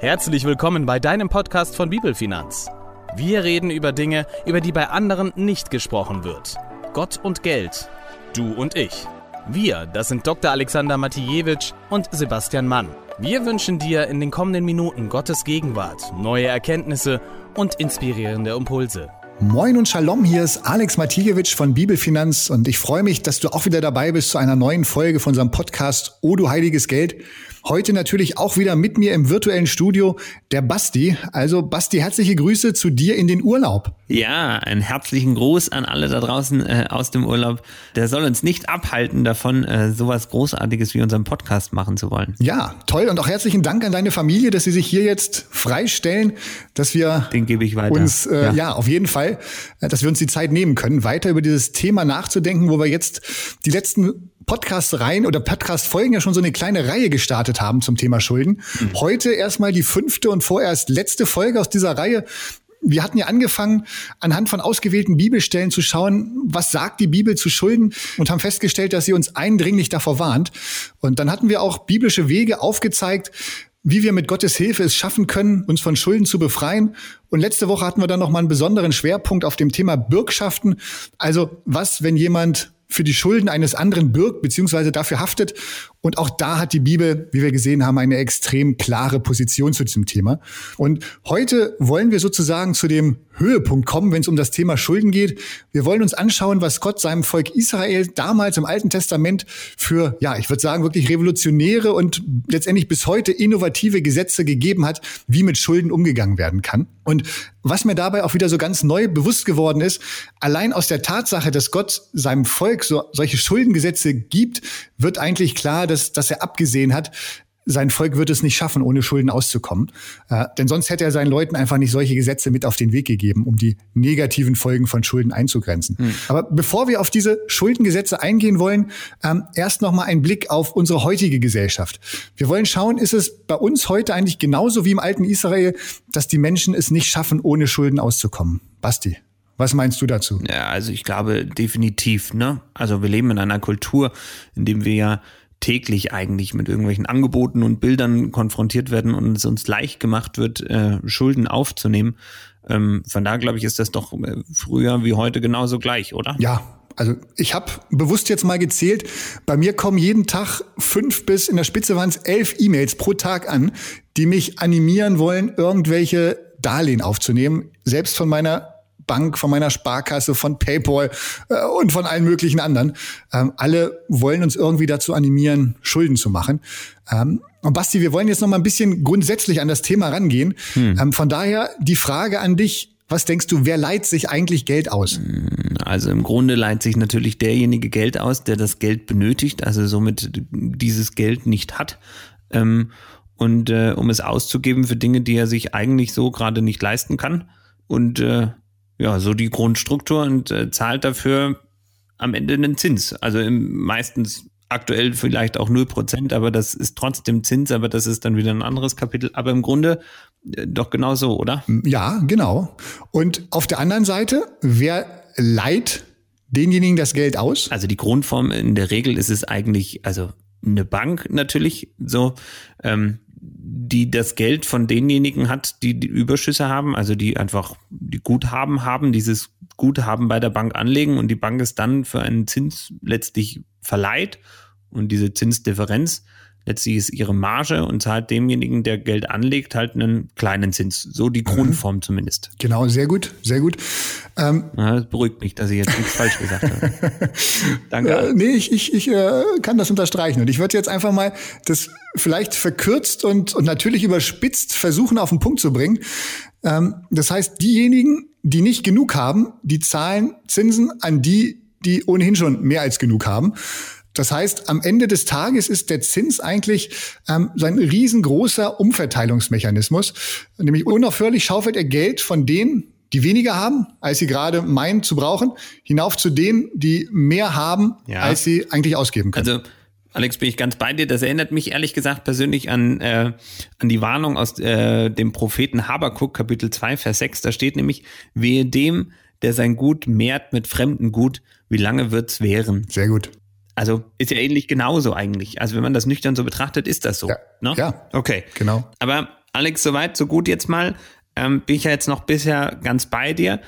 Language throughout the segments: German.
Herzlich willkommen bei deinem Podcast von Bibelfinanz. Wir reden über Dinge, über die bei anderen nicht gesprochen wird. Gott und Geld. Du und ich. Wir, das sind Dr. Alexander Matijewitsch und Sebastian Mann. Wir wünschen dir in den kommenden Minuten Gottes Gegenwart, neue Erkenntnisse und inspirierende Impulse. Moin und Shalom, hier ist Alex Matijewitsch von Bibelfinanz und ich freue mich, dass du auch wieder dabei bist zu einer neuen Folge von unserem Podcast O du heiliges Geld. Heute natürlich auch wieder mit mir im virtuellen Studio der Basti. Also Basti, herzliche Grüße zu dir in den Urlaub. Ja, einen herzlichen Gruß an alle da draußen äh, aus dem Urlaub. Der soll uns nicht abhalten davon, äh, sowas Großartiges wie unseren Podcast machen zu wollen. Ja, toll. Und auch herzlichen Dank an deine Familie, dass sie sich hier jetzt freistellen, dass wir Den gebe ich weiter. uns, äh, ja. ja, auf jeden Fall, äh, dass wir uns die Zeit nehmen können, weiter über dieses Thema nachzudenken, wo wir jetzt die letzten Podcast-Reihen oder Podcast-Folgen ja schon so eine kleine Reihe gestartet haben zum Thema Schulden. Mhm. Heute erstmal die fünfte und vorerst letzte Folge aus dieser Reihe. Wir hatten ja angefangen, anhand von ausgewählten Bibelstellen zu schauen, was sagt die Bibel zu Schulden und haben festgestellt, dass sie uns eindringlich davor warnt. Und dann hatten wir auch biblische Wege aufgezeigt, wie wir mit Gottes Hilfe es schaffen können, uns von Schulden zu befreien. Und letzte Woche hatten wir dann noch mal einen besonderen Schwerpunkt auf dem Thema Bürgschaften. Also was, wenn jemand für die Schulden eines anderen bürgt beziehungsweise dafür haftet. Und auch da hat die Bibel, wie wir gesehen haben, eine extrem klare Position zu diesem Thema. Und heute wollen wir sozusagen zu dem Höhepunkt kommen, wenn es um das Thema Schulden geht. Wir wollen uns anschauen, was Gott seinem Volk Israel damals im Alten Testament für, ja, ich würde sagen, wirklich revolutionäre und letztendlich bis heute innovative Gesetze gegeben hat, wie mit Schulden umgegangen werden kann. Und was mir dabei auch wieder so ganz neu bewusst geworden ist, allein aus der Tatsache, dass Gott seinem Volk so, solche Schuldengesetze gibt, wird eigentlich klar, dass, dass er abgesehen hat, sein Volk wird es nicht schaffen, ohne Schulden auszukommen. Äh, denn sonst hätte er seinen Leuten einfach nicht solche Gesetze mit auf den Weg gegeben, um die negativen Folgen von Schulden einzugrenzen. Hm. Aber bevor wir auf diese Schuldengesetze eingehen wollen, ähm, erst noch mal ein Blick auf unsere heutige Gesellschaft. Wir wollen schauen, ist es bei uns heute eigentlich genauso wie im alten Israel, dass die Menschen es nicht schaffen, ohne Schulden auszukommen? Basti. Was meinst du dazu? Ja, also ich glaube definitiv, ne? Also wir leben in einer Kultur, in dem wir ja täglich eigentlich mit irgendwelchen Angeboten und Bildern konfrontiert werden und es uns leicht gemacht wird, äh, Schulden aufzunehmen. Ähm, von da glaube ich, ist das doch äh, früher wie heute genauso gleich, oder? Ja, also ich habe bewusst jetzt mal gezählt, bei mir kommen jeden Tag fünf bis in der Spitze waren es elf E-Mails pro Tag an, die mich animieren wollen, irgendwelche Darlehen aufzunehmen. Selbst von meiner Bank, von meiner Sparkasse, von PayPal äh, und von allen möglichen anderen. Ähm, alle wollen uns irgendwie dazu animieren, Schulden zu machen. Ähm, und Basti, wir wollen jetzt noch mal ein bisschen grundsätzlich an das Thema rangehen. Hm. Ähm, von daher die Frage an dich, was denkst du, wer leiht sich eigentlich Geld aus? Hm, also im Grunde leiht sich natürlich derjenige Geld aus, der das Geld benötigt, also somit dieses Geld nicht hat. Ähm, und äh, um es auszugeben für Dinge, die er sich eigentlich so gerade nicht leisten kann. Und äh, ja, so die Grundstruktur und äh, zahlt dafür am Ende einen Zins. Also im, meistens aktuell vielleicht auch null Prozent, aber das ist trotzdem Zins, aber das ist dann wieder ein anderes Kapitel. Aber im Grunde äh, doch genau so, oder? Ja, genau. Und auf der anderen Seite, wer leiht denjenigen das Geld aus? Also die Grundform in der Regel ist es eigentlich, also eine Bank natürlich so, ähm, die das Geld von denjenigen hat, die die Überschüsse haben, also die einfach die Guthaben haben, dieses Guthaben bei der Bank anlegen und die Bank es dann für einen Zins letztlich verleiht und diese Zinsdifferenz letztlich ist ihre Marge und zahlt demjenigen, der Geld anlegt, halt einen kleinen Zins. So die mhm. Grundform zumindest. Genau, sehr gut, sehr gut. Ähm, ja, das beruhigt mich, dass ich jetzt nichts falsch gesagt habe. Danke. Äh, nee, ich, ich, ich äh, kann das unterstreichen. Und ich würde jetzt einfach mal das vielleicht verkürzt und, und natürlich überspitzt versuchen, auf den Punkt zu bringen. Ähm, das heißt, diejenigen, die nicht genug haben, die zahlen Zinsen an die, die ohnehin schon mehr als genug haben. Das heißt, am Ende des Tages ist der Zins eigentlich ähm, so ein riesengroßer Umverteilungsmechanismus. Nämlich unaufhörlich schaufelt er Geld von denen, die weniger haben, als sie gerade meinen zu brauchen, hinauf zu denen, die mehr haben, ja. als sie eigentlich ausgeben können. Also Alex, bin ich ganz bei dir. Das erinnert mich ehrlich gesagt persönlich an, äh, an die Warnung aus äh, dem Propheten Habakuk, Kapitel 2, Vers 6. Da steht nämlich, wehe dem, der sein Gut mehrt mit fremden Gut, wie lange wird's währen? Sehr gut. Also ist ja ähnlich genauso eigentlich. Also wenn man das nüchtern so betrachtet, ist das so. Ja. Ne? ja. Okay. Genau. Aber Alex, soweit, so gut jetzt mal. Ähm, bin ich ja jetzt noch bisher ganz bei dir.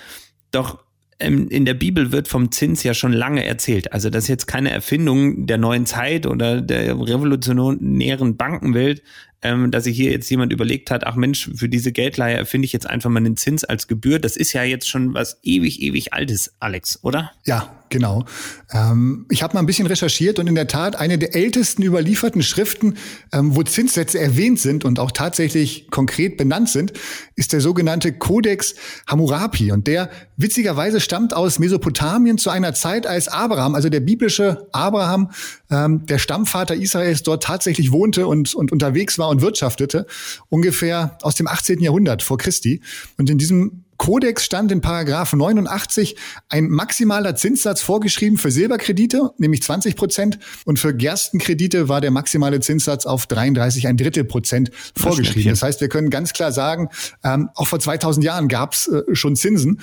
Doch ähm, in der Bibel wird vom Zins ja schon lange erzählt. Also das ist jetzt keine Erfindung der neuen Zeit oder der revolutionären Bankenwelt, ähm, dass sich hier jetzt jemand überlegt hat, ach Mensch, für diese Geldleihe erfinde ich jetzt einfach mal einen Zins als Gebühr. Das ist ja jetzt schon was ewig, ewig Altes, Alex, oder? Ja, genau. Ähm, ich habe mal ein bisschen recherchiert und in der Tat eine der ältesten überlieferten Schriften, ähm, wo Zinssätze erwähnt sind und auch tatsächlich konkret benannt sind, ist der sogenannte Codex Hammurapi. Und der witzigerweise stammt aus Mesopotamien zu einer Zeit, als Abraham, also der biblische Abraham, ähm, der Stammvater Israels, dort tatsächlich wohnte und, und unterwegs war und wirtschaftete, ungefähr aus dem 18. Jahrhundert vor Christi. Und in diesem Kodex stand in Paragraph 89 ein maximaler Zinssatz vorgeschrieben für Silberkredite, nämlich 20 Prozent. Und für Gerstenkredite war der maximale Zinssatz auf 33 ein Drittel Prozent vorgeschrieben. Das heißt, wir können ganz klar sagen, ähm, auch vor 2000 Jahren gab es äh, schon Zinsen.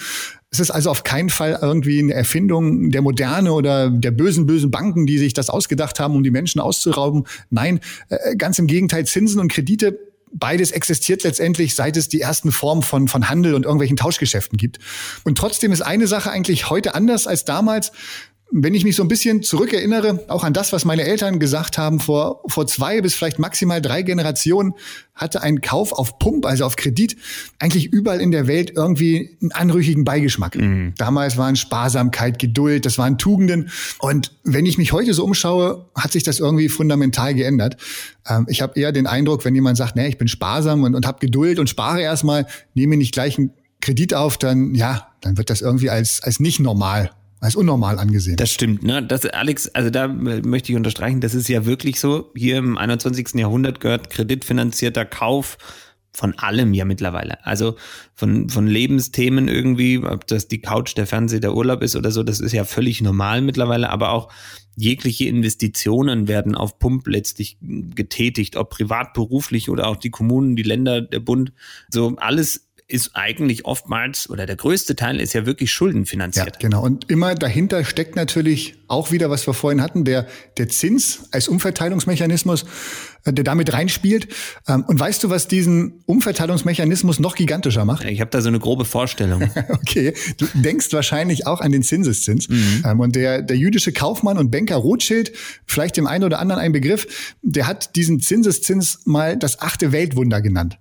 Es ist also auf keinen Fall irgendwie eine Erfindung der Moderne oder der bösen, bösen Banken, die sich das ausgedacht haben, um die Menschen auszurauben. Nein, äh, ganz im Gegenteil, Zinsen und Kredite beides existiert letztendlich, seit es die ersten Formen von, von Handel und irgendwelchen Tauschgeschäften gibt. Und trotzdem ist eine Sache eigentlich heute anders als damals wenn ich mich so ein bisschen zurückerinnere, auch an das, was meine Eltern gesagt haben, vor, vor zwei bis vielleicht maximal drei Generationen hatte ein Kauf auf Pump, also auf Kredit, eigentlich überall in der Welt irgendwie einen anrüchigen Beigeschmack. Mhm. Damals waren Sparsamkeit, Geduld, das waren Tugenden. Und wenn ich mich heute so umschaue, hat sich das irgendwie fundamental geändert. Ähm, ich habe eher den Eindruck, wenn jemand sagt, nee, ich bin sparsam und, und habe Geduld und spare erstmal, nehme nicht gleich einen Kredit auf, dann ja, dann wird das irgendwie als, als nicht normal als unnormal angesehen. Das stimmt, ne? Das, Alex, also da möchte ich unterstreichen, das ist ja wirklich so. Hier im 21. Jahrhundert gehört kreditfinanzierter Kauf von allem ja mittlerweile. Also von, von Lebensthemen irgendwie, ob das die Couch, der Fernseher, der Urlaub ist oder so, das ist ja völlig normal mittlerweile, aber auch jegliche Investitionen werden auf Pump letztlich getätigt, ob privat, beruflich oder auch die Kommunen, die Länder, der Bund. So alles ist eigentlich oftmals oder der größte Teil ist ja wirklich schuldenfinanziert. Ja, genau. Und immer dahinter steckt natürlich auch wieder, was wir vorhin hatten, der, der Zins als Umverteilungsmechanismus, äh, der damit reinspielt. Ähm, und weißt du, was diesen Umverteilungsmechanismus noch gigantischer macht? Ich habe da so eine grobe Vorstellung. okay, du denkst wahrscheinlich auch an den Zinseszins. Mhm. Ähm, und der, der jüdische Kaufmann und Banker Rothschild, vielleicht dem einen oder anderen ein Begriff, der hat diesen Zinseszins mal das achte Weltwunder genannt.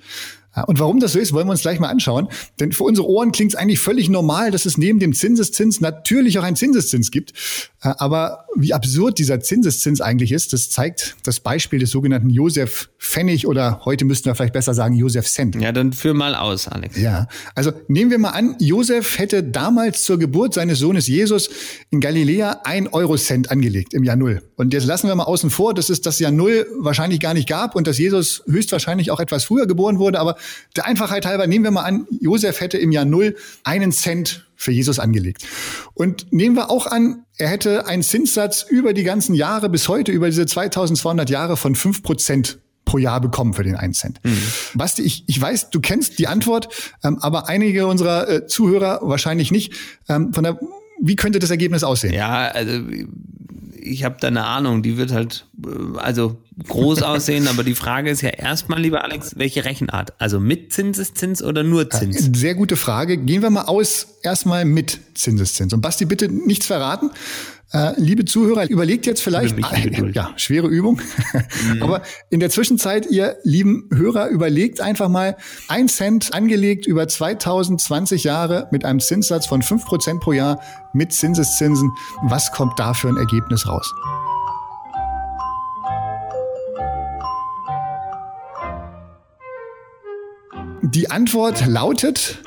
Und warum das so ist, wollen wir uns gleich mal anschauen. Denn für unsere Ohren klingt es eigentlich völlig normal, dass es neben dem Zinseszins natürlich auch einen Zinseszins gibt. Äh, aber wie absurd dieser Zinseszins eigentlich ist, das zeigt das Beispiel des sogenannten Josef Pfennig oder heute müssten wir vielleicht besser sagen Josef Cent. Ja, dann führ mal aus, Alex. Ja, also nehmen wir mal an, Josef hätte damals zur Geburt seines Sohnes Jesus in Galiläa ein Eurocent angelegt im Jahr Null. Und jetzt lassen wir mal außen vor, dass es das Jahr Null wahrscheinlich gar nicht gab und dass Jesus höchstwahrscheinlich auch etwas früher geboren wurde. Aber der Einfachheit halber nehmen wir mal an, Josef hätte im Jahr Null einen Cent für Jesus angelegt. Und nehmen wir auch an, er hätte einen Zinssatz über die ganzen Jahre bis heute, über diese 2200 Jahre von fünf Prozent pro Jahr bekommen für den einen Cent. Mhm. Basti, ich, ich weiß, du kennst die Antwort, ähm, aber einige unserer äh, Zuhörer wahrscheinlich nicht. Ähm, von der, wie könnte das Ergebnis aussehen? Ja, also ich habe da eine Ahnung, die wird halt also groß aussehen, aber die Frage ist ja erstmal, lieber Alex, welche Rechenart? Also mit Zinseszins oder nur Zins? Sehr gute Frage. Gehen wir mal aus erstmal mit Zinseszins. Und Basti, bitte nichts verraten. Äh, liebe Zuhörer, überlegt jetzt vielleicht, ja, schwere Übung, mhm. aber in der Zwischenzeit, ihr lieben Hörer, überlegt einfach mal, ein Cent angelegt über 2020 Jahre mit einem Zinssatz von fünf Prozent pro Jahr mit Zinseszinsen. Was kommt da für ein Ergebnis raus? Die Antwort lautet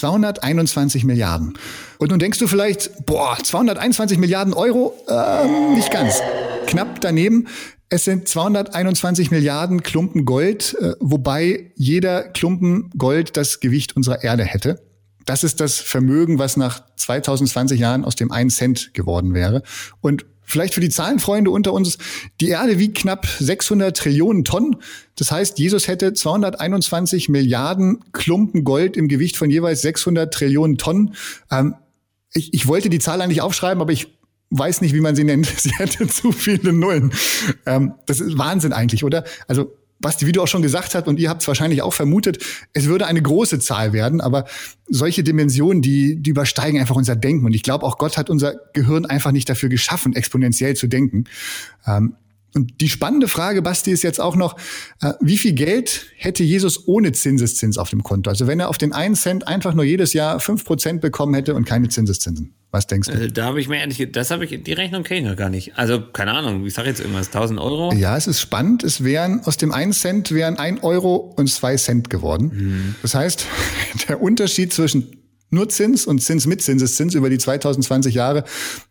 221 Milliarden. Und nun denkst du vielleicht, boah, 221 Milliarden Euro? Äh, nicht ganz. Knapp daneben. Es sind 221 Milliarden Klumpen Gold, äh, wobei jeder Klumpen Gold das Gewicht unserer Erde hätte. Das ist das Vermögen, was nach 2020 Jahren aus dem 1 Cent geworden wäre. Und Vielleicht für die Zahlenfreunde unter uns, die Erde wiegt knapp 600 Trillionen Tonnen. Das heißt, Jesus hätte 221 Milliarden Klumpen Gold im Gewicht von jeweils 600 Trillionen Tonnen. Ähm, ich, ich wollte die Zahl eigentlich aufschreiben, aber ich weiß nicht, wie man sie nennt. Sie hätte zu viele Nullen. Ähm, das ist Wahnsinn eigentlich, oder? Also Basti, wie du auch schon gesagt hast, und ihr habt es wahrscheinlich auch vermutet, es würde eine große Zahl werden, aber solche Dimensionen, die, die übersteigen einfach unser Denken. Und ich glaube, auch Gott hat unser Gehirn einfach nicht dafür geschaffen, exponentiell zu denken. Ähm, und die spannende Frage, Basti, ist jetzt auch noch, äh, wie viel Geld hätte Jesus ohne Zinseszins auf dem Konto? Also wenn er auf den einen Cent einfach nur jedes Jahr fünf Prozent bekommen hätte und keine Zinseszinsen. Was denkst du? Äh, da habe ich mir ehrlich, das habe ich, die Rechnung kenne ich noch gar nicht. Also keine Ahnung, ich sage jetzt irgendwas, 1000 Euro? Ja, es ist spannend. Es wären, aus dem einen Cent wären ein Euro und zwei Cent geworden. Mhm. Das heißt, der Unterschied zwischen nur Zins und Zins mit Zinseszins über die 2020 Jahre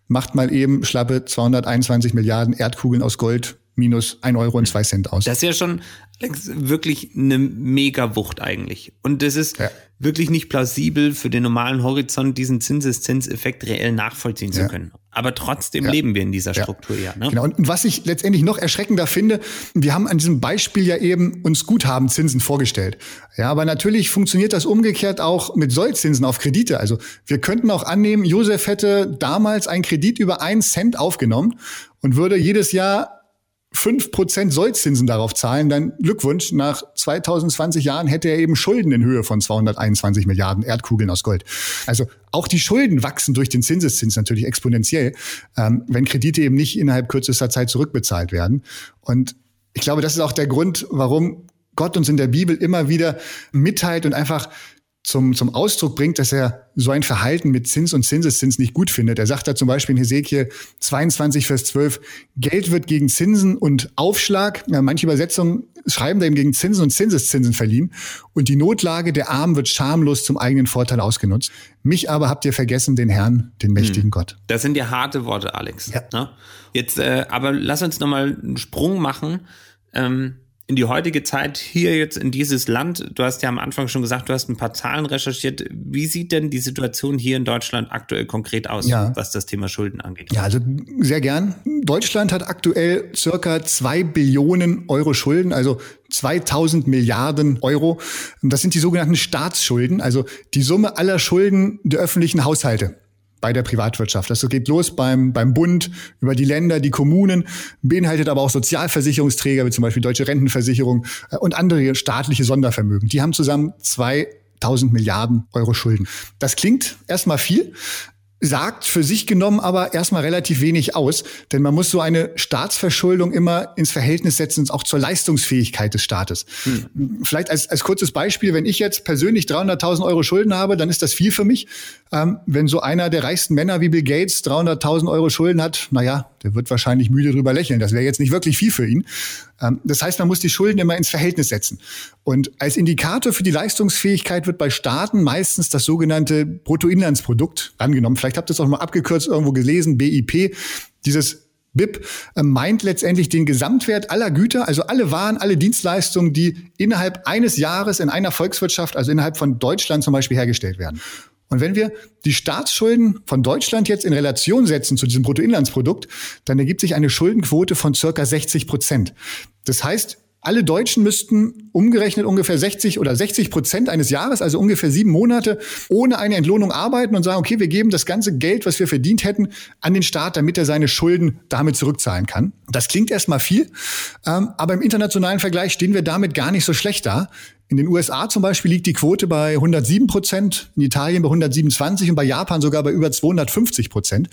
macht mal eben schlappe 221 Milliarden Erdkugeln aus Gold minus ein Euro und zwei Cent aus. Das ist ja schon wirklich eine Mega-Wucht eigentlich. Und das ist ja. wirklich nicht plausibel für den normalen Horizont, diesen Zinseszinseffekt reell nachvollziehen ja. zu können. Aber trotzdem ja. leben wir in dieser Struktur ja. Ne? Genau. Und was ich letztendlich noch erschreckender finde, wir haben an diesem Beispiel ja eben uns Guthabenzinsen vorgestellt. Ja, aber natürlich funktioniert das umgekehrt auch mit Sollzinsen auf Kredite. Also wir könnten auch annehmen, Josef hätte damals einen Kredit über einen Cent aufgenommen und würde jedes Jahr 5% Sollzinsen darauf zahlen, dann Glückwunsch, nach 2020 Jahren hätte er eben Schulden in Höhe von 221 Milliarden Erdkugeln aus Gold. Also auch die Schulden wachsen durch den Zinseszins natürlich exponentiell, ähm, wenn Kredite eben nicht innerhalb kürzester Zeit zurückbezahlt werden. Und ich glaube, das ist auch der Grund, warum Gott uns in der Bibel immer wieder mitteilt und einfach zum, zum Ausdruck bringt, dass er so ein Verhalten mit Zins und Zinseszins nicht gut findet. Er sagt da zum Beispiel in Hesekiel 22, Vers 12, Geld wird gegen Zinsen und Aufschlag, ja, manche Übersetzungen schreiben da eben gegen Zinsen und Zinseszinsen verliehen und die Notlage der Armen wird schamlos zum eigenen Vorteil ausgenutzt. Mich aber habt ihr vergessen, den Herrn, den mächtigen hm. Gott. Das sind ja harte Worte, Alex. Ja. Ne? Jetzt, äh, aber lass uns nochmal einen Sprung machen. Ähm in die heutige Zeit hier jetzt in dieses Land. Du hast ja am Anfang schon gesagt, du hast ein paar Zahlen recherchiert. Wie sieht denn die Situation hier in Deutschland aktuell konkret aus, ja. was das Thema Schulden angeht? Ja, also sehr gern. Deutschland hat aktuell circa zwei Billionen Euro Schulden, also 2000 Milliarden Euro. Das sind die sogenannten Staatsschulden, also die Summe aller Schulden der öffentlichen Haushalte bei der Privatwirtschaft. Das geht los beim, beim Bund, über die Länder, die Kommunen, beinhaltet aber auch Sozialversicherungsträger, wie zum Beispiel Deutsche Rentenversicherung äh, und andere staatliche Sondervermögen. Die haben zusammen 2000 Milliarden Euro Schulden. Das klingt erstmal viel, sagt für sich genommen aber erstmal relativ wenig aus, denn man muss so eine Staatsverschuldung immer ins Verhältnis setzen, auch zur Leistungsfähigkeit des Staates. Hm. Vielleicht als, als kurzes Beispiel, wenn ich jetzt persönlich 300.000 Euro Schulden habe, dann ist das viel für mich. Ähm, wenn so einer der reichsten Männer wie Bill Gates 300.000 Euro Schulden hat, naja, der wird wahrscheinlich müde drüber lächeln. Das wäre jetzt nicht wirklich viel für ihn. Ähm, das heißt, man muss die Schulden immer ins Verhältnis setzen. Und als Indikator für die Leistungsfähigkeit wird bei Staaten meistens das sogenannte Bruttoinlandsprodukt angenommen. Vielleicht habt ihr es auch mal abgekürzt irgendwo gelesen, BIP. Dieses BIP äh, meint letztendlich den Gesamtwert aller Güter, also alle Waren, alle Dienstleistungen, die innerhalb eines Jahres in einer Volkswirtschaft, also innerhalb von Deutschland zum Beispiel hergestellt werden. Und wenn wir die Staatsschulden von Deutschland jetzt in Relation setzen zu diesem Bruttoinlandsprodukt, dann ergibt sich eine Schuldenquote von circa 60 Prozent. Das heißt, alle Deutschen müssten umgerechnet ungefähr 60 oder 60 Prozent eines Jahres, also ungefähr sieben Monate, ohne eine Entlohnung arbeiten und sagen, okay, wir geben das ganze Geld, was wir verdient hätten, an den Staat, damit er seine Schulden damit zurückzahlen kann. Das klingt erstmal viel, ähm, aber im internationalen Vergleich stehen wir damit gar nicht so schlecht da. In den USA zum Beispiel liegt die Quote bei 107 Prozent, in Italien bei 127 und bei Japan sogar bei über 250 Prozent.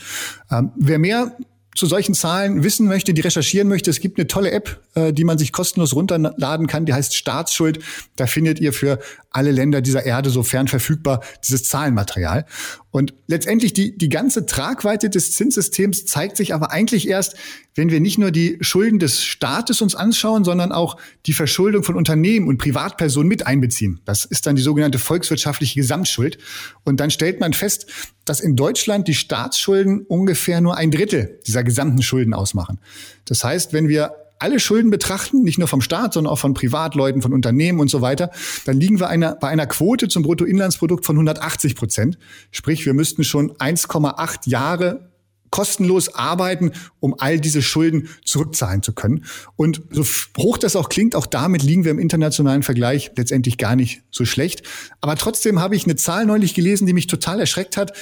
Ähm, wer mehr zu solchen Zahlen wissen möchte, die recherchieren möchte, es gibt eine tolle App, äh, die man sich kostenlos runterladen kann, die heißt Staatsschuld. Da findet ihr für alle Länder dieser Erde, sofern verfügbar, dieses Zahlenmaterial. Und letztendlich die, die ganze Tragweite des Zinssystems zeigt sich aber eigentlich erst, wenn wir nicht nur die Schulden des Staates uns anschauen, sondern auch die Verschuldung von Unternehmen und Privatpersonen mit einbeziehen. Das ist dann die sogenannte volkswirtschaftliche Gesamtschuld. Und dann stellt man fest, dass in Deutschland die Staatsschulden ungefähr nur ein Drittel dieser gesamten Schulden ausmachen. Das heißt, wenn wir alle Schulden betrachten, nicht nur vom Staat, sondern auch von Privatleuten, von Unternehmen und so weiter, dann liegen wir einer, bei einer Quote zum Bruttoinlandsprodukt von 180 Prozent. Sprich, wir müssten schon 1,8 Jahre kostenlos arbeiten, um all diese Schulden zurückzahlen zu können. Und so hoch das auch klingt, auch damit liegen wir im internationalen Vergleich letztendlich gar nicht so schlecht. Aber trotzdem habe ich eine Zahl neulich gelesen, die mich total erschreckt hat,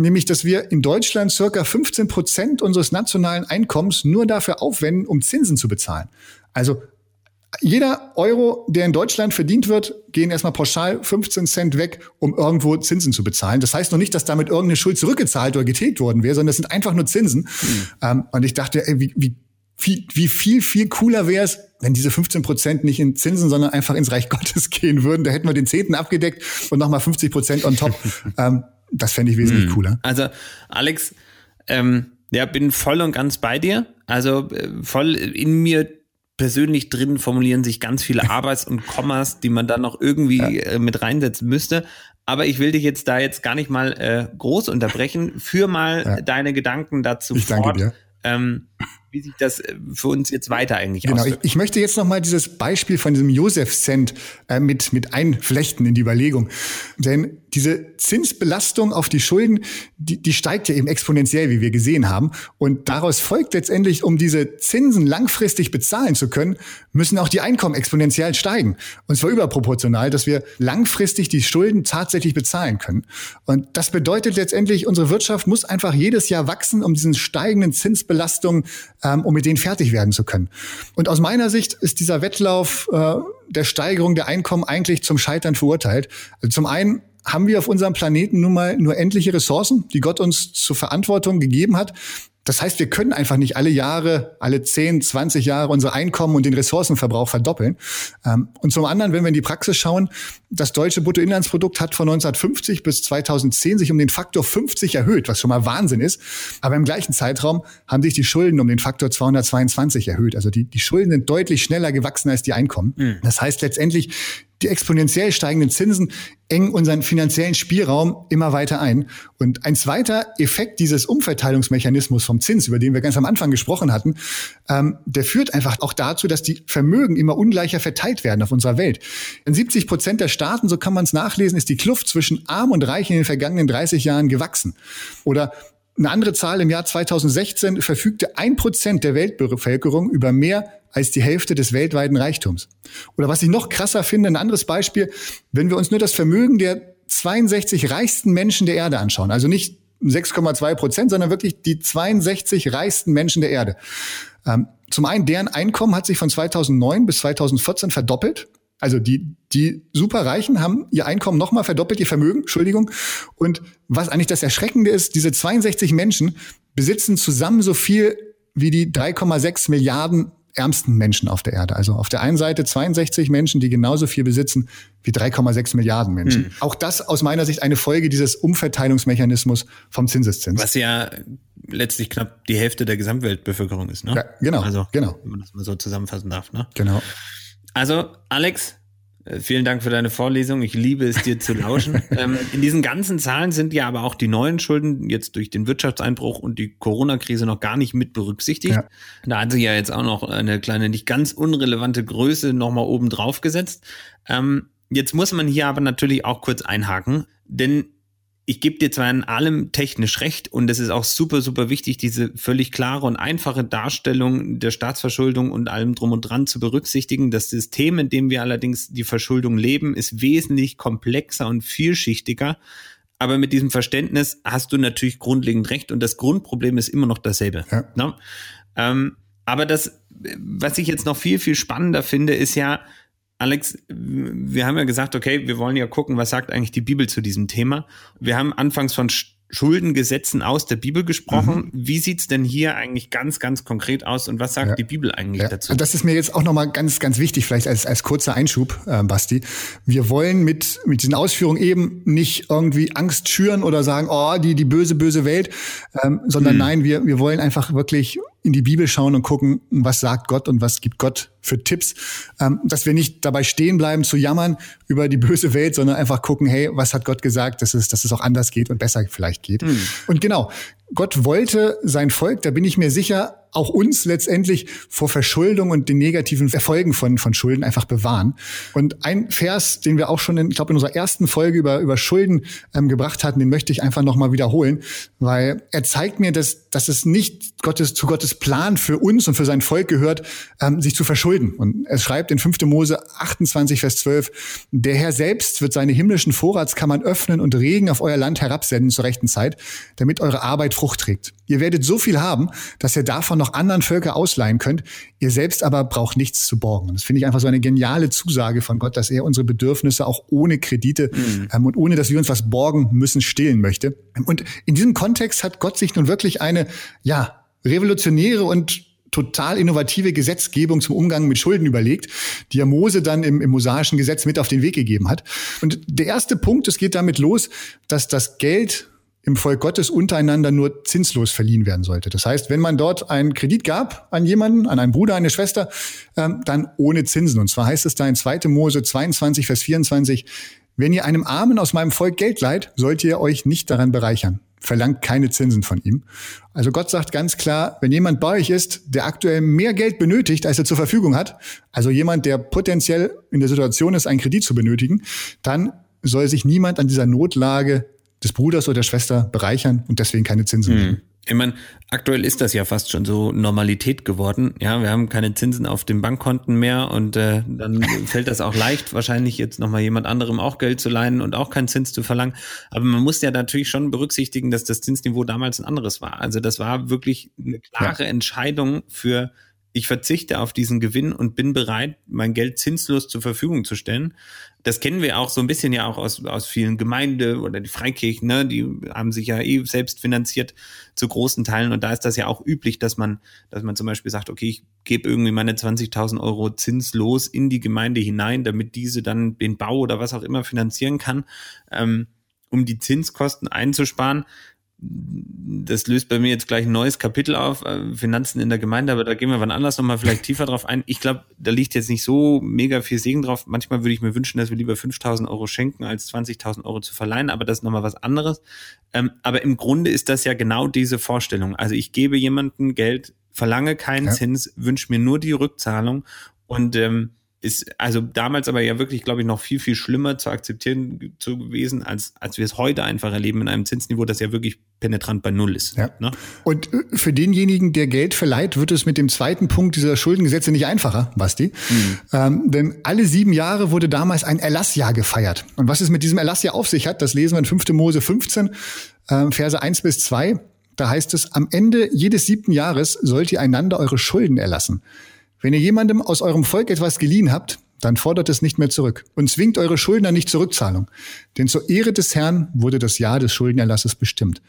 nämlich, dass wir in Deutschland circa 15 Prozent unseres nationalen Einkommens nur dafür aufwenden, um Zinsen zu bezahlen. Also jeder Euro, der in Deutschland verdient wird, gehen erstmal pauschal 15 Cent weg, um irgendwo Zinsen zu bezahlen. Das heißt noch nicht, dass damit irgendeine Schuld zurückgezahlt oder getilgt worden wäre, sondern das sind einfach nur Zinsen. Mhm. Und ich dachte, ey, wie, wie, wie, wie viel, viel cooler wäre es, wenn diese 15 Prozent nicht in Zinsen, sondern einfach ins Reich Gottes gehen würden. Da hätten wir den Zehnten abgedeckt und nochmal 50 Prozent on top. ähm, das fände ich wesentlich mhm. cooler. Also, Alex, ähm, ja, bin voll und ganz bei dir. Also äh, voll in mir persönlich drin formulieren sich ganz viele Arbeits- und Kommas, die man dann noch irgendwie ja. äh, mit reinsetzen müsste. Aber ich will dich jetzt da jetzt gar nicht mal äh, groß unterbrechen. Führ mal ja. deine Gedanken dazu ich fort. Danke dir. Ähm, wie sich das äh, für uns jetzt weiter eigentlich genau, auswirkt. Ich, ich möchte jetzt noch mal dieses Beispiel von diesem Josef-Cent äh, mit, mit einflechten in die Überlegung. Denn diese Zinsbelastung auf die Schulden, die, die steigt ja eben exponentiell, wie wir gesehen haben. Und daraus folgt letztendlich, um diese Zinsen langfristig bezahlen zu können, müssen auch die Einkommen exponentiell steigen. Und zwar überproportional, dass wir langfristig die Schulden tatsächlich bezahlen können. Und das bedeutet letztendlich, unsere Wirtschaft muss einfach jedes Jahr wachsen, um diesen steigenden Zinsbelastungen ähm, um mit denen fertig werden zu können. Und aus meiner Sicht ist dieser Wettlauf äh, der Steigerung der Einkommen eigentlich zum Scheitern verurteilt. Also zum einen haben wir auf unserem Planeten nun mal nur endliche Ressourcen, die Gott uns zur Verantwortung gegeben hat. Das heißt, wir können einfach nicht alle Jahre, alle 10, 20 Jahre unser Einkommen und den Ressourcenverbrauch verdoppeln. Ähm, und zum anderen, wenn wir in die Praxis schauen, das deutsche Bruttoinlandsprodukt hat von 1950 bis 2010 sich um den Faktor 50 erhöht, was schon mal Wahnsinn ist. Aber im gleichen Zeitraum haben sich die Schulden um den Faktor 222 erhöht. Also die, die Schulden sind deutlich schneller gewachsen als die Einkommen. Mhm. Das heißt letztendlich, die exponentiell steigenden Zinsen engen unseren finanziellen Spielraum immer weiter ein. Und ein zweiter Effekt dieses Umverteilungsmechanismus vom Zins, über den wir ganz am Anfang gesprochen hatten, ähm, der führt einfach auch dazu, dass die Vermögen immer ungleicher verteilt werden auf unserer Welt. In 70 Prozent der Staaten, so kann man es nachlesen, ist die Kluft zwischen Arm und Reich in den vergangenen 30 Jahren gewachsen. Oder eine andere Zahl im Jahr 2016 verfügte ein Prozent der Weltbevölkerung über mehr als die Hälfte des weltweiten Reichtums. Oder was ich noch krasser finde, ein anderes Beispiel, wenn wir uns nur das Vermögen der 62 reichsten Menschen der Erde anschauen, also nicht 6,2 Prozent, sondern wirklich die 62 reichsten Menschen der Erde. Ähm, zum einen, deren Einkommen hat sich von 2009 bis 2014 verdoppelt. Also die, die Superreichen haben ihr Einkommen nochmal verdoppelt, ihr Vermögen, Entschuldigung. Und was eigentlich das Erschreckende ist, diese 62 Menschen besitzen zusammen so viel wie die 3,6 Milliarden ärmsten Menschen auf der Erde. Also auf der einen Seite 62 Menschen, die genauso viel besitzen wie 3,6 Milliarden Menschen. Hm. Auch das aus meiner Sicht eine Folge dieses Umverteilungsmechanismus vom Zinseszins. Was ja letztlich knapp die Hälfte der Gesamtweltbevölkerung ist, ne? Ja, genau. Also, genau. wenn man das mal so zusammenfassen darf, ne? Genau. Also, Alex, äh, Vielen Dank für deine Vorlesung. Ich liebe es, dir zu lauschen. ähm, in diesen ganzen Zahlen sind ja aber auch die neuen Schulden jetzt durch den Wirtschaftseinbruch und die Corona-Krise noch gar nicht mit berücksichtigt. Ja. Da hat sich ja jetzt auch noch eine kleine, nicht ganz unrelevante Größe nochmal oben drauf gesetzt. Ähm, jetzt muss man hier aber natürlich auch kurz einhaken, denn ich gebe dir zwar in allem technisch recht und es ist auch super, super wichtig, diese völlig klare und einfache Darstellung der Staatsverschuldung und allem drum und dran zu berücksichtigen. Das System, in dem wir allerdings die Verschuldung leben, ist wesentlich komplexer und vielschichtiger. Aber mit diesem Verständnis hast du natürlich grundlegend recht und das Grundproblem ist immer noch dasselbe. Ja. Ne? Ähm, aber das, was ich jetzt noch viel, viel spannender finde, ist ja, Alex, wir haben ja gesagt, okay, wir wollen ja gucken, was sagt eigentlich die Bibel zu diesem Thema. Wir haben anfangs von Schuldengesetzen aus der Bibel gesprochen. Mhm. Wie sieht's denn hier eigentlich ganz, ganz konkret aus und was sagt ja. die Bibel eigentlich ja. dazu? Das ist mir jetzt auch nochmal ganz, ganz wichtig, vielleicht als, als kurzer Einschub, äh, Basti. Wir wollen mit, mit diesen Ausführungen eben nicht irgendwie Angst schüren oder sagen, oh, die, die böse, böse Welt, ähm, sondern mhm. nein, wir, wir wollen einfach wirklich in die Bibel schauen und gucken, was sagt Gott und was gibt Gott für Tipps, ähm, dass wir nicht dabei stehen bleiben zu jammern über die böse Welt, sondern einfach gucken, hey, was hat Gott gesagt, dass es, dass es auch anders geht und besser vielleicht geht. Mhm. Und genau, Gott wollte sein Volk, da bin ich mir sicher, auch uns letztendlich vor Verschuldung und den negativen Erfolgen von, von Schulden einfach bewahren. Und ein Vers, den wir auch schon, in, ich glaube, in unserer ersten Folge über, über Schulden ähm, gebracht hatten, den möchte ich einfach nochmal wiederholen, weil er zeigt mir, dass, dass es nicht Gottes, zu Gottes Plan für uns und für sein Volk gehört, ähm, sich zu verschulden Schulden. Und es schreibt in 5. Mose 28, Vers 12, der Herr selbst wird seine himmlischen Vorratskammern öffnen und Regen auf euer Land herabsenden zur rechten Zeit, damit eure Arbeit Frucht trägt. Ihr werdet so viel haben, dass ihr davon noch anderen Völker ausleihen könnt. Ihr selbst aber braucht nichts zu borgen. Das finde ich einfach so eine geniale Zusage von Gott, dass er unsere Bedürfnisse auch ohne Kredite mhm. ähm, und ohne, dass wir uns was borgen müssen, stillen möchte. Und in diesem Kontext hat Gott sich nun wirklich eine, ja, revolutionäre und total innovative Gesetzgebung zum Umgang mit Schulden überlegt, die ja Mose dann im, im mosaischen Gesetz mit auf den Weg gegeben hat. Und der erste Punkt, es geht damit los, dass das Geld im Volk Gottes untereinander nur zinslos verliehen werden sollte. Das heißt, wenn man dort einen Kredit gab an jemanden, an einen Bruder, eine Schwester, ähm, dann ohne Zinsen. Und zwar heißt es da in 2. Mose 22, Vers 24, wenn ihr einem Armen aus meinem Volk Geld leiht, sollt ihr euch nicht daran bereichern verlangt keine Zinsen von ihm. Also Gott sagt ganz klar, wenn jemand bei euch ist, der aktuell mehr Geld benötigt, als er zur Verfügung hat, also jemand, der potenziell in der Situation ist, einen Kredit zu benötigen, dann soll sich niemand an dieser Notlage des Bruders oder der Schwester bereichern und deswegen keine Zinsen mhm. Ich meine, aktuell ist das ja fast schon so Normalität geworden. Ja, wir haben keine Zinsen auf den Bankkonten mehr und äh, dann fällt das auch leicht, wahrscheinlich jetzt nochmal jemand anderem auch Geld zu leihen und auch keinen Zins zu verlangen. Aber man muss ja natürlich schon berücksichtigen, dass das Zinsniveau damals ein anderes war. Also das war wirklich eine klare ja. Entscheidung für ich verzichte auf diesen Gewinn und bin bereit, mein Geld zinslos zur Verfügung zu stellen. Das kennen wir auch so ein bisschen ja auch aus, aus vielen Gemeinden oder die Freikirchen, ne? die haben sich ja eh selbst finanziert zu großen Teilen und da ist das ja auch üblich, dass man, dass man zum Beispiel sagt, okay, ich gebe irgendwie meine 20.000 Euro zinslos in die Gemeinde hinein, damit diese dann den Bau oder was auch immer finanzieren kann, ähm, um die Zinskosten einzusparen das löst bei mir jetzt gleich ein neues Kapitel auf, äh, Finanzen in der Gemeinde, aber da gehen wir wann anders nochmal vielleicht tiefer drauf ein. Ich glaube, da liegt jetzt nicht so mega viel Segen drauf. Manchmal würde ich mir wünschen, dass wir lieber 5000 Euro schenken, als 20.000 Euro zu verleihen, aber das ist nochmal was anderes. Ähm, aber im Grunde ist das ja genau diese Vorstellung. Also ich gebe jemandem Geld, verlange keinen ja. Zins, wünsche mir nur die Rückzahlung und ähm, ist also damals aber ja wirklich, glaube ich, noch viel, viel schlimmer zu akzeptieren zu gewesen, als, als wir es heute einfach erleben in einem Zinsniveau, das ja wirklich penetrant bei Null ist. Ja. Ne? Und äh, für denjenigen, der Geld verleiht, wird es mit dem zweiten Punkt dieser Schuldengesetze nicht einfacher, Basti. Mhm. Ähm, denn alle sieben Jahre wurde damals ein Erlassjahr gefeiert. Und was es mit diesem Erlassjahr auf sich hat, das lesen wir in 5. Mose 15, äh, Verse 1 bis 2. Da heißt es, am Ende jedes siebten Jahres sollt ihr einander eure Schulden erlassen. Wenn ihr jemandem aus eurem Volk etwas geliehen habt, dann fordert es nicht mehr zurück und zwingt eure Schuldner nicht zur Rückzahlung. Denn zur Ehre des Herrn wurde das Jahr des Schuldenerlasses bestimmt.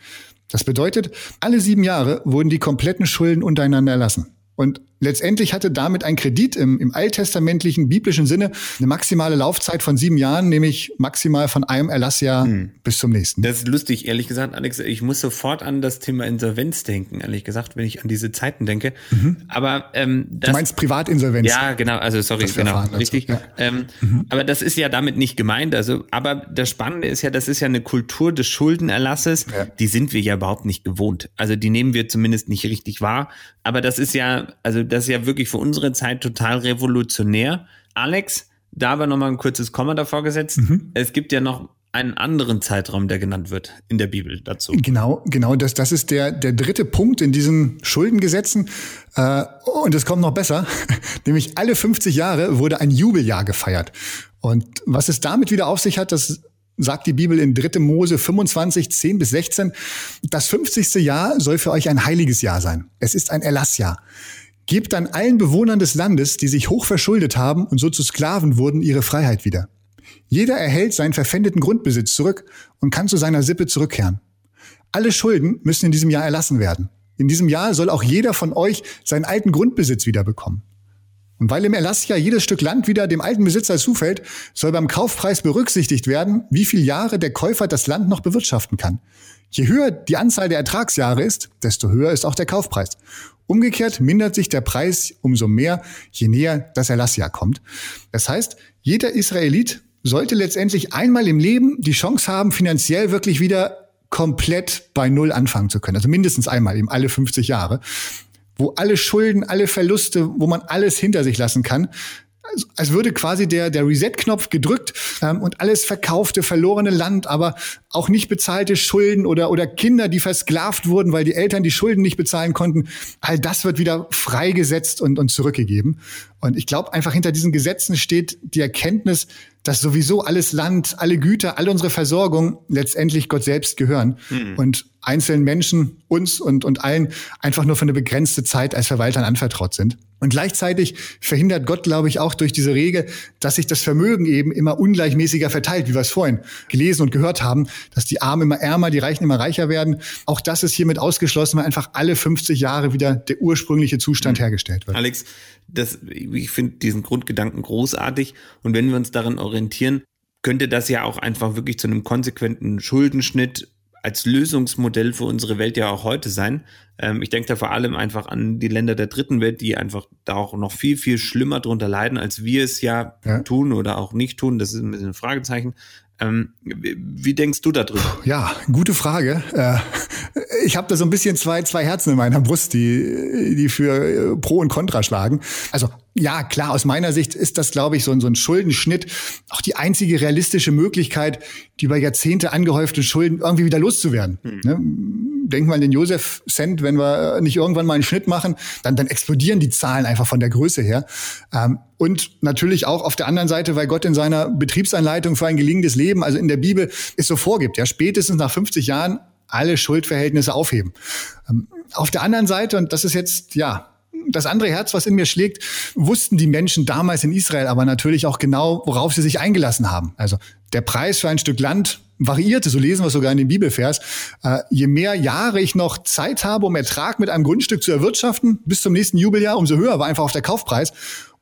Das bedeutet, alle sieben Jahre wurden die kompletten Schulden untereinander erlassen. Und letztendlich hatte damit ein Kredit im, im alttestamentlichen biblischen Sinne eine maximale Laufzeit von sieben Jahren, nämlich maximal von einem Erlassjahr hm. bis zum nächsten. Das ist lustig, ehrlich gesagt, Alex. Ich muss sofort an das Thema Insolvenz denken, ehrlich gesagt, wenn ich an diese Zeiten denke. Mhm. Aber ähm, das, du meinst Privatinsolvenz? Ja, genau. Also sorry, genau, richtig. Ja. Ähm, mhm. Aber das ist ja damit nicht gemeint. Also, aber das Spannende ist ja, das ist ja eine Kultur des Schuldenerlasses. Ja. Die sind wir ja überhaupt nicht gewohnt. Also die nehmen wir zumindest nicht richtig wahr. Aber das ist ja, also das ist ja wirklich für unsere Zeit total revolutionär. Alex, da aber nochmal ein kurzes Komma davor gesetzt. Mhm. Es gibt ja noch einen anderen Zeitraum, der genannt wird in der Bibel dazu. Genau, genau. Das, das ist der, der dritte Punkt in diesen Schuldengesetzen. Äh, und es kommt noch besser. Nämlich alle 50 Jahre wurde ein Jubeljahr gefeiert. Und was es damit wieder auf sich hat, das sagt die Bibel in 3. Mose 25, 10 bis 16. Das 50. Jahr soll für euch ein heiliges Jahr sein. Es ist ein Erlassjahr. Gebt dann allen Bewohnern des Landes, die sich hoch verschuldet haben und so zu Sklaven wurden, ihre Freiheit wieder. Jeder erhält seinen verpfändeten Grundbesitz zurück und kann zu seiner Sippe zurückkehren. Alle Schulden müssen in diesem Jahr erlassen werden. In diesem Jahr soll auch jeder von euch seinen alten Grundbesitz wiederbekommen. Und weil im Erlassjahr jedes Stück Land wieder dem alten Besitzer zufällt, soll beim Kaufpreis berücksichtigt werden, wie viele Jahre der Käufer das Land noch bewirtschaften kann. Je höher die Anzahl der Ertragsjahre ist, desto höher ist auch der Kaufpreis. Umgekehrt mindert sich der Preis umso mehr, je näher das Erlassjahr kommt. Das heißt, jeder Israelit sollte letztendlich einmal im Leben die Chance haben, finanziell wirklich wieder komplett bei Null anfangen zu können. Also mindestens einmal, eben alle 50 Jahre wo alle Schulden, alle Verluste, wo man alles hinter sich lassen kann, als, als würde quasi der, der Reset-Knopf gedrückt ähm, und alles verkaufte, verlorene Land, aber auch nicht bezahlte Schulden oder, oder Kinder, die versklavt wurden, weil die Eltern die Schulden nicht bezahlen konnten, all das wird wieder freigesetzt und, und zurückgegeben. Und ich glaube, einfach hinter diesen Gesetzen steht die Erkenntnis, dass sowieso alles Land, alle Güter, alle unsere Versorgung letztendlich Gott selbst gehören mhm. und einzelnen Menschen, uns und, und allen einfach nur für eine begrenzte Zeit als Verwaltern anvertraut sind. Und gleichzeitig verhindert Gott, glaube ich, auch durch diese Regel, dass sich das Vermögen eben immer ungleichmäßiger verteilt, wie wir es vorhin gelesen und gehört haben, dass die Armen immer ärmer, die Reichen immer reicher werden. Auch das ist hiermit ausgeschlossen, weil einfach alle 50 Jahre wieder der ursprüngliche Zustand mhm. hergestellt wird. Alex, das, ich finde diesen Grundgedanken großartig. Und wenn wir uns daran orientieren, könnte das ja auch einfach wirklich zu einem konsequenten Schuldenschnitt als Lösungsmodell für unsere Welt ja auch heute sein. Ähm, ich denke da vor allem einfach an die Länder der dritten Welt, die einfach da auch noch viel, viel schlimmer drunter leiden, als wir es ja, ja. tun oder auch nicht tun. Das ist ein bisschen ein Fragezeichen. Ähm, wie denkst du darüber? Ja, gute Frage. Äh, ich habe da so ein bisschen zwei, zwei Herzen in meiner Brust, die, die für äh, Pro und Contra schlagen. Also ja, klar, aus meiner Sicht ist das, glaube ich, so ein, so ein Schuldenschnitt auch die einzige realistische Möglichkeit, die über Jahrzehnte angehäufte Schulden irgendwie wieder loszuwerden. Hm. Ne? Denk mal an den Josef Cent, wenn wir nicht irgendwann mal einen Schnitt machen, dann, dann explodieren die Zahlen einfach von der Größe her. Ähm, und natürlich auch auf der anderen Seite, weil Gott in seiner Betriebsanleitung für ein gelingendes Leben, also in der Bibel, es so vorgibt. Ja, spätestens nach 50 Jahren alle Schuldverhältnisse aufheben. Ähm, auf der anderen Seite, und das ist jetzt, ja, das andere Herz, was in mir schlägt, wussten die Menschen damals in Israel aber natürlich auch genau, worauf sie sich eingelassen haben. Also der Preis für ein Stück Land variierte, so lesen wir es sogar in dem Bibelvers. Äh, je mehr Jahre ich noch Zeit habe, um Ertrag mit einem Grundstück zu erwirtschaften, bis zum nächsten Jubeljahr, umso höher war einfach auch der Kaufpreis.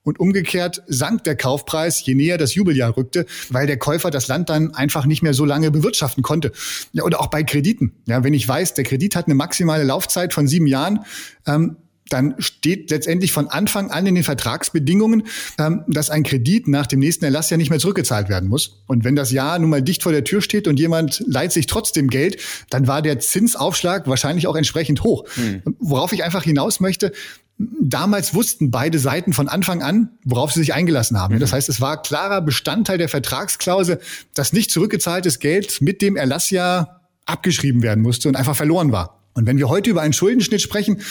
Und umgekehrt sank der Kaufpreis, je näher das Jubeljahr rückte, weil der Käufer das Land dann einfach nicht mehr so lange bewirtschaften konnte. Ja, oder auch bei Krediten. Ja, wenn ich weiß, der Kredit hat eine maximale Laufzeit von sieben Jahren, ähm, dann steht letztendlich von Anfang an in den Vertragsbedingungen, ähm, dass ein Kredit nach dem nächsten Erlass ja nicht mehr zurückgezahlt werden muss. Und wenn das Jahr nun mal dicht vor der Tür steht und jemand leiht sich trotzdem Geld, dann war der Zinsaufschlag wahrscheinlich auch entsprechend hoch. Mhm. Worauf ich einfach hinaus möchte, damals wussten beide Seiten von Anfang an, worauf sie sich eingelassen haben. Mhm. Das heißt, es war klarer Bestandteil der Vertragsklausel, dass nicht zurückgezahltes Geld mit dem Erlassjahr abgeschrieben werden musste und einfach verloren war. Und wenn wir heute über einen Schuldenschnitt sprechen,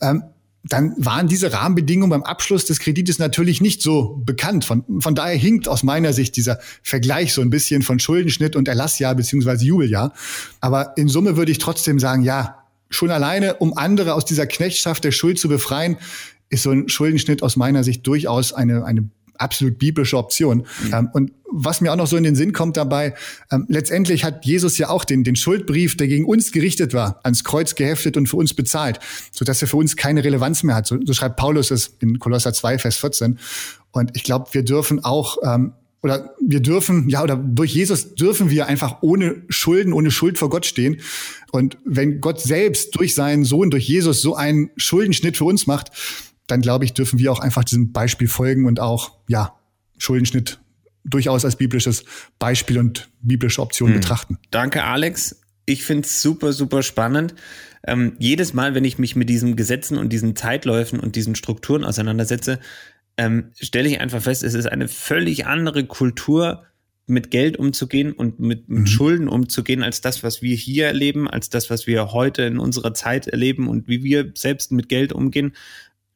ähm, dann waren diese Rahmenbedingungen beim Abschluss des Kredites natürlich nicht so bekannt. Von, von daher hinkt aus meiner Sicht dieser Vergleich so ein bisschen von Schuldenschnitt und Erlassjahr beziehungsweise Jubeljahr. Aber in Summe würde ich trotzdem sagen, ja, schon alleine, um andere aus dieser Knechtschaft der Schuld zu befreien, ist so ein Schuldenschnitt aus meiner Sicht durchaus eine, eine absolut biblische Option. Mhm. Ähm, und was mir auch noch so in den Sinn kommt dabei, ähm, letztendlich hat Jesus ja auch den, den Schuldbrief, der gegen uns gerichtet war, ans Kreuz geheftet und für uns bezahlt, sodass er für uns keine Relevanz mehr hat. So, so schreibt Paulus es in Kolosser 2, Vers 14. Und ich glaube, wir dürfen auch ähm, oder wir dürfen, ja, oder durch Jesus dürfen wir einfach ohne Schulden, ohne Schuld vor Gott stehen. Und wenn Gott selbst durch seinen Sohn, durch Jesus so einen Schuldenschnitt für uns macht, dann glaube ich, dürfen wir auch einfach diesem Beispiel folgen und auch, ja, Schuldenschnitt durchaus als biblisches Beispiel und biblische Option hm. betrachten. Danke, Alex. Ich finde es super, super spannend. Ähm, jedes Mal, wenn ich mich mit diesen Gesetzen und diesen Zeitläufen und diesen Strukturen auseinandersetze, ähm, stelle ich einfach fest, es ist eine völlig andere Kultur, mit Geld umzugehen und mit, mit mhm. Schulden umzugehen, als das, was wir hier erleben, als das, was wir heute in unserer Zeit erleben und wie wir selbst mit Geld umgehen.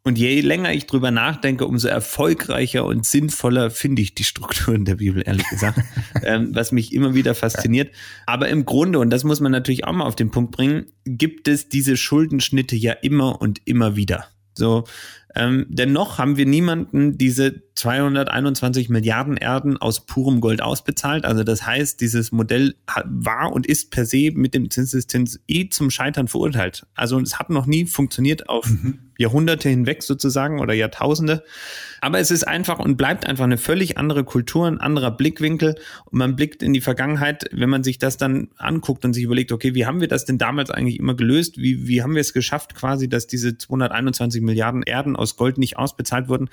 Und je länger ich drüber nachdenke, umso erfolgreicher und sinnvoller finde ich die Strukturen der Bibel, ehrlich gesagt, ähm, was mich immer wieder fasziniert. Aber im Grunde, und das muss man natürlich auch mal auf den Punkt bringen, gibt es diese Schuldenschnitte ja immer und immer wieder. So, ähm, dennoch haben wir niemanden diese 221 Milliarden Erden aus purem Gold ausbezahlt. Also das heißt, dieses Modell war und ist per se mit dem Zinseszins eh zum Scheitern verurteilt. Also es hat noch nie funktioniert auf mhm. Jahrhunderte hinweg sozusagen oder Jahrtausende. Aber es ist einfach und bleibt einfach eine völlig andere Kultur, ein anderer Blickwinkel. Und man blickt in die Vergangenheit, wenn man sich das dann anguckt und sich überlegt, okay, wie haben wir das denn damals eigentlich immer gelöst? Wie, wie haben wir es geschafft, quasi, dass diese 221 Milliarden Erden aus Gold nicht ausbezahlt wurden?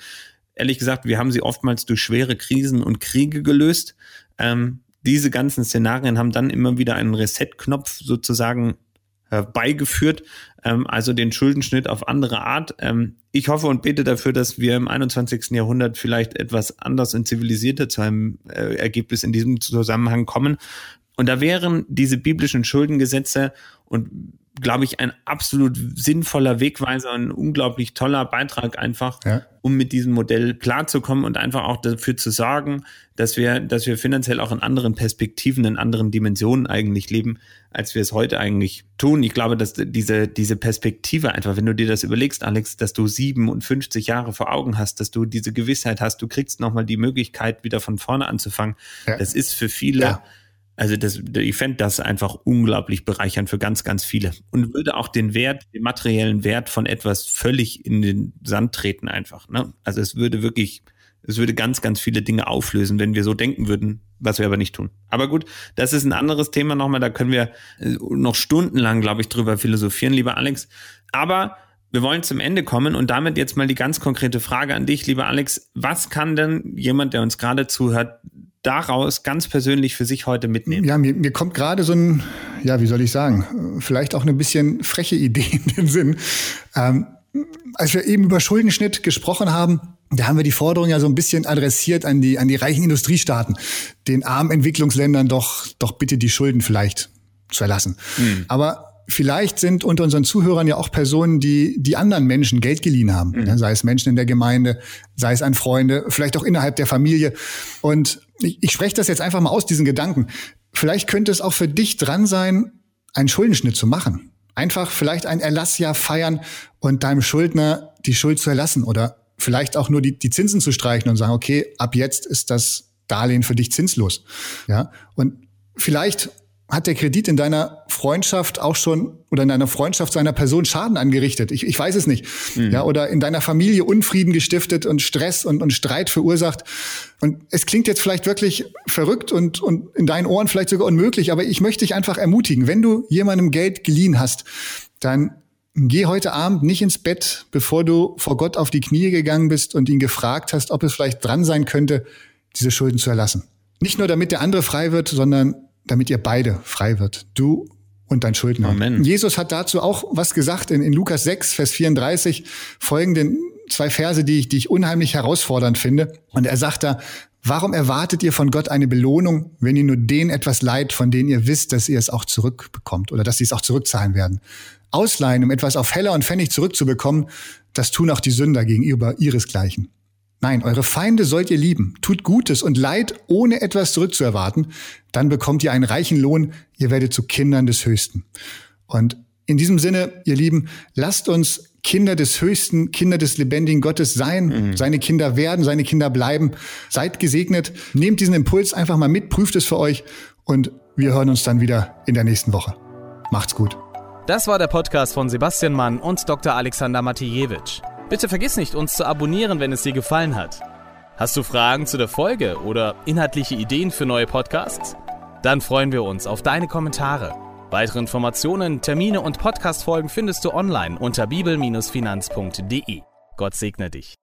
Ehrlich gesagt, wir haben sie oftmals durch schwere Krisen und Kriege gelöst. Ähm, diese ganzen Szenarien haben dann immer wieder einen Reset-Knopf sozusagen herbeigeführt, ähm, also den Schuldenschnitt auf andere Art. Ähm, ich hoffe und bete dafür, dass wir im 21. Jahrhundert vielleicht etwas anders und zivilisierter zu einem äh, Ergebnis in diesem Zusammenhang kommen. Und da wären diese biblischen Schuldengesetze und glaube ich, ein absolut sinnvoller Wegweiser, ein unglaublich toller Beitrag einfach, ja. um mit diesem Modell klarzukommen und einfach auch dafür zu sorgen, dass wir, dass wir finanziell auch in anderen Perspektiven, in anderen Dimensionen eigentlich leben, als wir es heute eigentlich tun. Ich glaube, dass diese, diese Perspektive einfach, wenn du dir das überlegst, Alex, dass du 57 Jahre vor Augen hast, dass du diese Gewissheit hast, du kriegst nochmal die Möglichkeit, wieder von vorne anzufangen, ja. das ist für viele ja also das, ich fände das einfach unglaublich bereichernd für ganz, ganz viele und würde auch den Wert, den materiellen Wert von etwas völlig in den Sand treten einfach. Ne? Also es würde wirklich, es würde ganz, ganz viele Dinge auflösen, wenn wir so denken würden, was wir aber nicht tun. Aber gut, das ist ein anderes Thema nochmal, da können wir äh, noch stundenlang, glaube ich, drüber philosophieren, lieber Alex. Aber wir wollen zum Ende kommen und damit jetzt mal die ganz konkrete Frage an dich, lieber Alex. Was kann denn jemand, der uns gerade zuhört, daraus ganz persönlich für sich heute mitnehmen? Ja, mir, mir kommt gerade so ein, ja, wie soll ich sagen, vielleicht auch eine bisschen freche Idee in den Sinn. Ähm, als wir eben über Schuldenschnitt gesprochen haben, da haben wir die Forderung ja so ein bisschen adressiert an die, an die reichen Industriestaaten, den armen Entwicklungsländern doch, doch bitte die Schulden vielleicht zu erlassen. Mhm. Aber vielleicht sind unter unseren Zuhörern ja auch Personen, die die anderen Menschen Geld geliehen haben, mhm. sei es Menschen in der Gemeinde, sei es an Freunde, vielleicht auch innerhalb der Familie. Und ich, ich spreche das jetzt einfach mal aus, diesen Gedanken. Vielleicht könnte es auch für dich dran sein, einen Schuldenschnitt zu machen. Einfach vielleicht ein Erlassjahr feiern und deinem Schuldner die Schuld zu erlassen oder vielleicht auch nur die, die Zinsen zu streichen und sagen, okay, ab jetzt ist das Darlehen für dich zinslos. Ja, und vielleicht hat der Kredit in deiner Freundschaft auch schon oder in deiner Freundschaft seiner Person Schaden angerichtet? Ich, ich weiß es nicht. Mhm. Ja, oder in deiner Familie Unfrieden gestiftet und Stress und, und Streit verursacht. Und es klingt jetzt vielleicht wirklich verrückt und, und in deinen Ohren vielleicht sogar unmöglich, aber ich möchte dich einfach ermutigen, wenn du jemandem Geld geliehen hast, dann geh heute Abend nicht ins Bett, bevor du vor Gott auf die Knie gegangen bist und ihn gefragt hast, ob es vielleicht dran sein könnte, diese Schulden zu erlassen. Nicht nur damit der andere frei wird, sondern damit ihr beide frei wird. Du und dein Schuldner. Amen. Jesus hat dazu auch was gesagt in, in Lukas 6, Vers 34, folgenden zwei Verse, die ich, die ich unheimlich herausfordernd finde. Und er sagt da, warum erwartet ihr von Gott eine Belohnung, wenn ihr nur denen etwas leiht, von denen ihr wisst, dass ihr es auch zurückbekommt oder dass sie es auch zurückzahlen werden? Ausleihen, um etwas auf Heller und Pfennig zurückzubekommen, das tun auch die Sünder gegenüber ihresgleichen. Nein, eure Feinde sollt ihr lieben. Tut Gutes und Leid, ohne etwas zurückzuerwarten. Dann bekommt ihr einen reichen Lohn. Ihr werdet zu Kindern des Höchsten. Und in diesem Sinne, ihr Lieben, lasst uns Kinder des Höchsten, Kinder des lebendigen Gottes sein, mhm. seine Kinder werden, seine Kinder bleiben. Seid gesegnet. Nehmt diesen Impuls einfach mal mit, prüft es für euch und wir hören uns dann wieder in der nächsten Woche. Macht's gut. Das war der Podcast von Sebastian Mann und Dr. Alexander Matijewitsch. Bitte vergiss nicht, uns zu abonnieren, wenn es dir gefallen hat. Hast du Fragen zu der Folge oder inhaltliche Ideen für neue Podcasts? Dann freuen wir uns auf deine Kommentare. Weitere Informationen, Termine und Podcastfolgen findest du online unter bibel-finanz.de. Gott segne dich.